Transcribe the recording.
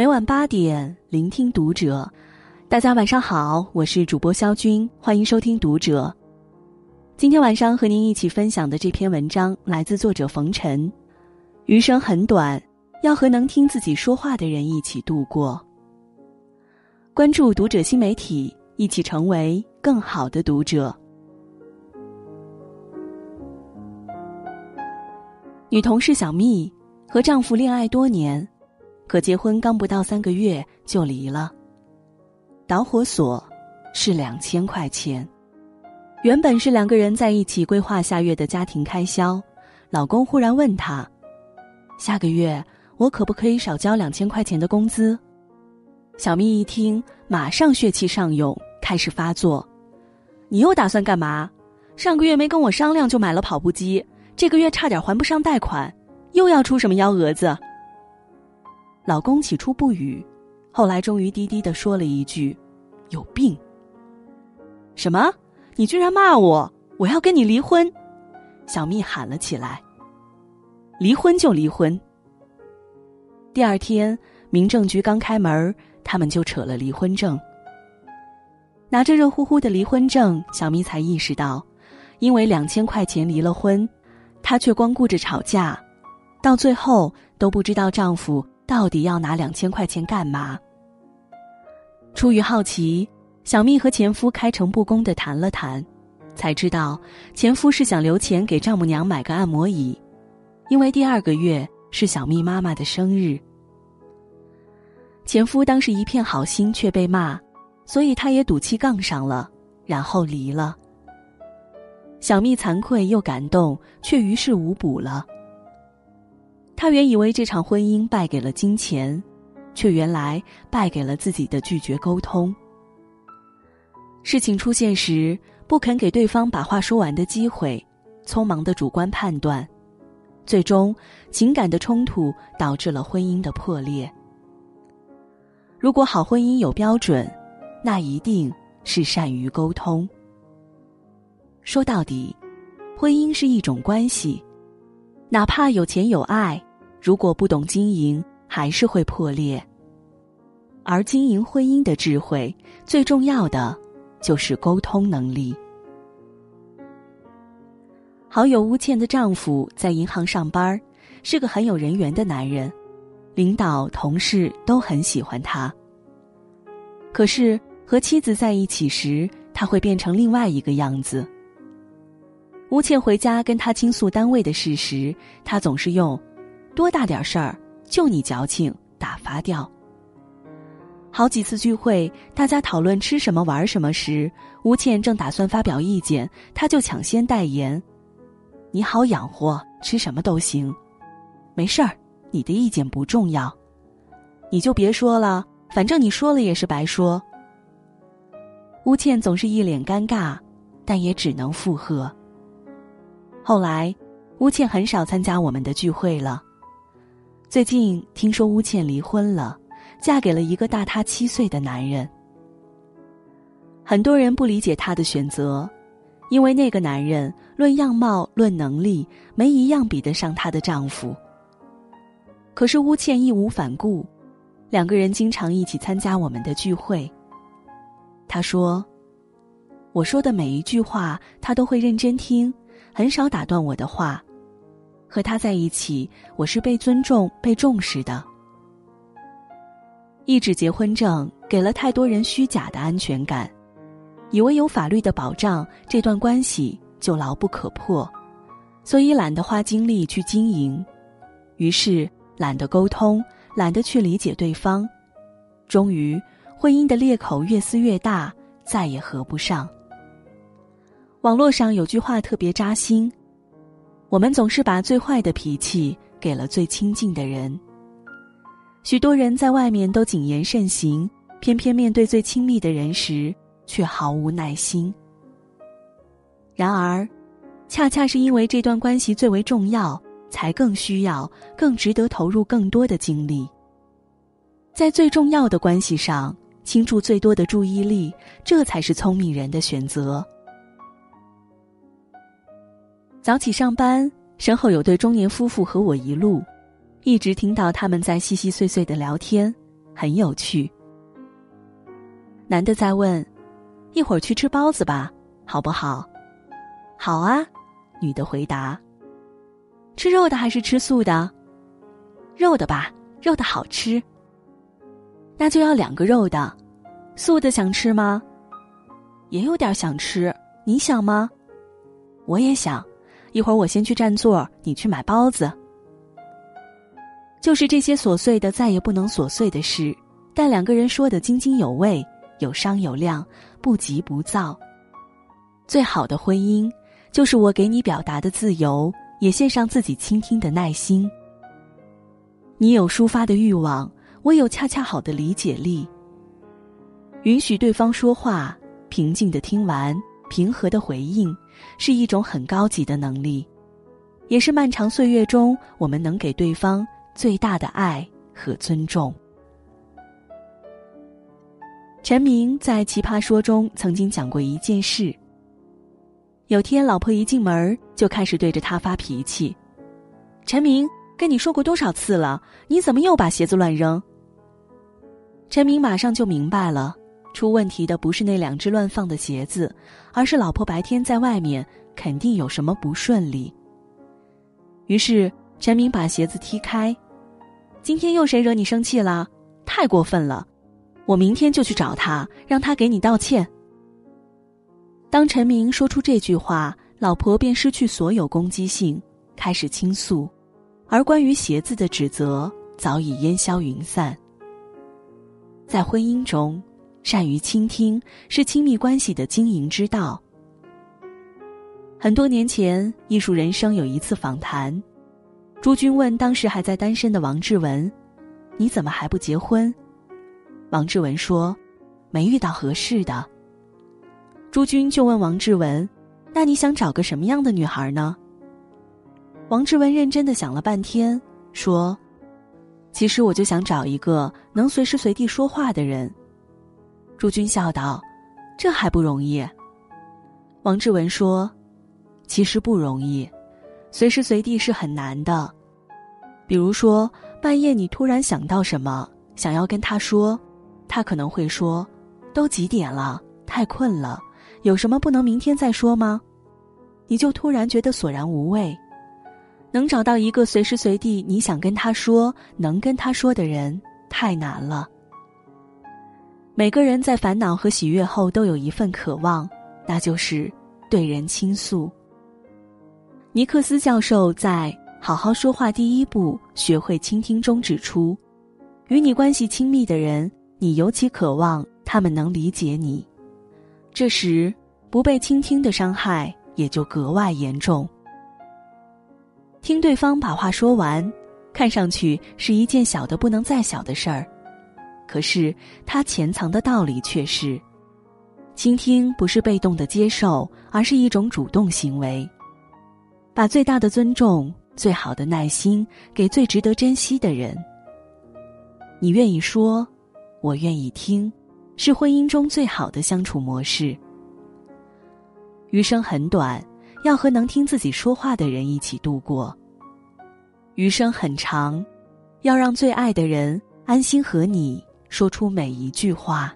每晚八点，聆听读者。大家晚上好，我是主播肖军，欢迎收听读者。今天晚上和您一起分享的这篇文章来自作者冯晨。余生很短，要和能听自己说话的人一起度过。关注读者新媒体，一起成为更好的读者。女同事小蜜和丈夫恋爱多年。可结婚刚不到三个月就离了。导火索是两千块钱，原本是两个人在一起规划下月的家庭开销，老公忽然问她：“下个月我可不可以少交两千块钱的工资？”小蜜一听，马上血气上涌，开始发作：“你又打算干嘛？上个月没跟我商量就买了跑步机，这个月差点还不上贷款，又要出什么幺蛾子？”老公起初不语，后来终于低低的说了一句：“有病。”什么？你居然骂我！我要跟你离婚！小蜜喊了起来。离婚就离婚。第二天，民政局刚开门，他们就扯了离婚证。拿着热乎乎的离婚证，小蜜才意识到，因为两千块钱离了婚，她却光顾着吵架，到最后都不知道丈夫。到底要拿两千块钱干嘛？出于好奇，小蜜和前夫开诚布公的谈了谈，才知道前夫是想留钱给丈母娘买个按摩椅，因为第二个月是小蜜妈妈的生日。前夫当时一片好心，却被骂，所以他也赌气杠上了，然后离了。小蜜惭愧又感动，却于事无补了。他原以为这场婚姻败给了金钱，却原来败给了自己的拒绝沟通。事情出现时，不肯给对方把话说完的机会，匆忙的主观判断，最终情感的冲突导致了婚姻的破裂。如果好婚姻有标准，那一定是善于沟通。说到底，婚姻是一种关系，哪怕有钱有爱。如果不懂经营，还是会破裂。而经营婚姻的智慧，最重要的就是沟通能力。好友乌倩的丈夫在银行上班，是个很有人缘的男人，领导、同事都很喜欢他。可是和妻子在一起时，他会变成另外一个样子。乌倩回家跟他倾诉单位的事时，他总是用。多大点事儿，就你矫情，打发掉。好几次聚会，大家讨论吃什么玩什么时，吴倩正打算发表意见，他就抢先代言：“你好养活，吃什么都行，没事儿，你的意见不重要，你就别说了，反正你说了也是白说。”吴倩总是一脸尴尬，但也只能附和。后来，吴倩很少参加我们的聚会了。最近听说乌倩离婚了，嫁给了一个大她七岁的男人。很多人不理解她的选择，因为那个男人论样貌、论能力，没一样比得上她的丈夫。可是乌倩义无反顾，两个人经常一起参加我们的聚会。她说：“我说的每一句话，他都会认真听，很少打断我的话。”和他在一起，我是被尊重、被重视的。一纸结婚证给了太多人虚假的安全感，以为有法律的保障，这段关系就牢不可破，所以懒得花精力去经营，于是懒得沟通，懒得去理解对方，终于婚姻的裂口越撕越大，再也合不上。网络上有句话特别扎心。我们总是把最坏的脾气给了最亲近的人。许多人在外面都谨言慎行，偏偏面对最亲密的人时，却毫无耐心。然而，恰恰是因为这段关系最为重要，才更需要、更值得投入更多的精力。在最重要的关系上倾注最多的注意力，这才是聪明人的选择。早起上班，身后有对中年夫妇和我一路，一直听到他们在细细碎碎的聊天，很有趣。男的在问：“一会儿去吃包子吧，好不好？”“好啊。”女的回答。“吃肉的还是吃素的？”“肉的吧，肉的好吃。”“那就要两个肉的，素的想吃吗？”“也有点想吃，你想吗？”“我也想。”一会儿我先去占座，你去买包子。就是这些琐碎的，再也不能琐碎的事，但两个人说的津津有味，有商有量，不急不躁。最好的婚姻，就是我给你表达的自由，也献上自己倾听的耐心。你有抒发的欲望，我有恰恰好的理解力。允许对方说话，平静的听完。平和的回应，是一种很高级的能力，也是漫长岁月中我们能给对方最大的爱和尊重。陈明在《奇葩说》中曾经讲过一件事：有天老婆一进门就开始对着他发脾气。陈明跟你说过多少次了？你怎么又把鞋子乱扔？陈明马上就明白了。出问题的不是那两只乱放的鞋子，而是老婆白天在外面肯定有什么不顺利。于是陈明把鞋子踢开。今天又谁惹你生气了？太过分了！我明天就去找他，让他给你道歉。当陈明说出这句话，老婆便失去所有攻击性，开始倾诉，而关于鞋子的指责早已烟消云散。在婚姻中。善于倾听是亲密关系的经营之道。很多年前，《艺术人生》有一次访谈，朱军问当时还在单身的王志文：“你怎么还不结婚？”王志文说：“没遇到合适的。”朱军就问王志文：“那你想找个什么样的女孩呢？”王志文认真的想了半天，说：“其实我就想找一个能随时随地说话的人。”朱军笑道：“这还不容易。”王志文说：“其实不容易，随时随地是很难的。比如说，半夜你突然想到什么，想要跟他说，他可能会说：‘都几点了？太困了，有什么不能明天再说吗？’你就突然觉得索然无味。能找到一个随时随地你想跟他说、能跟他说的人，太难了。”每个人在烦恼和喜悦后都有一份渴望，那就是对人倾诉。尼克斯教授在《好好说话第一步：学会倾听》中指出，与你关系亲密的人，你尤其渴望他们能理解你，这时不被倾听的伤害也就格外严重。听对方把话说完，看上去是一件小的不能再小的事儿。可是，它潜藏的道理却是：倾听不是被动的接受，而是一种主动行为。把最大的尊重、最好的耐心给最值得珍惜的人。你愿意说，我愿意听，是婚姻中最好的相处模式。余生很短，要和能听自己说话的人一起度过；余生很长，要让最爱的人安心和你。说出每一句话。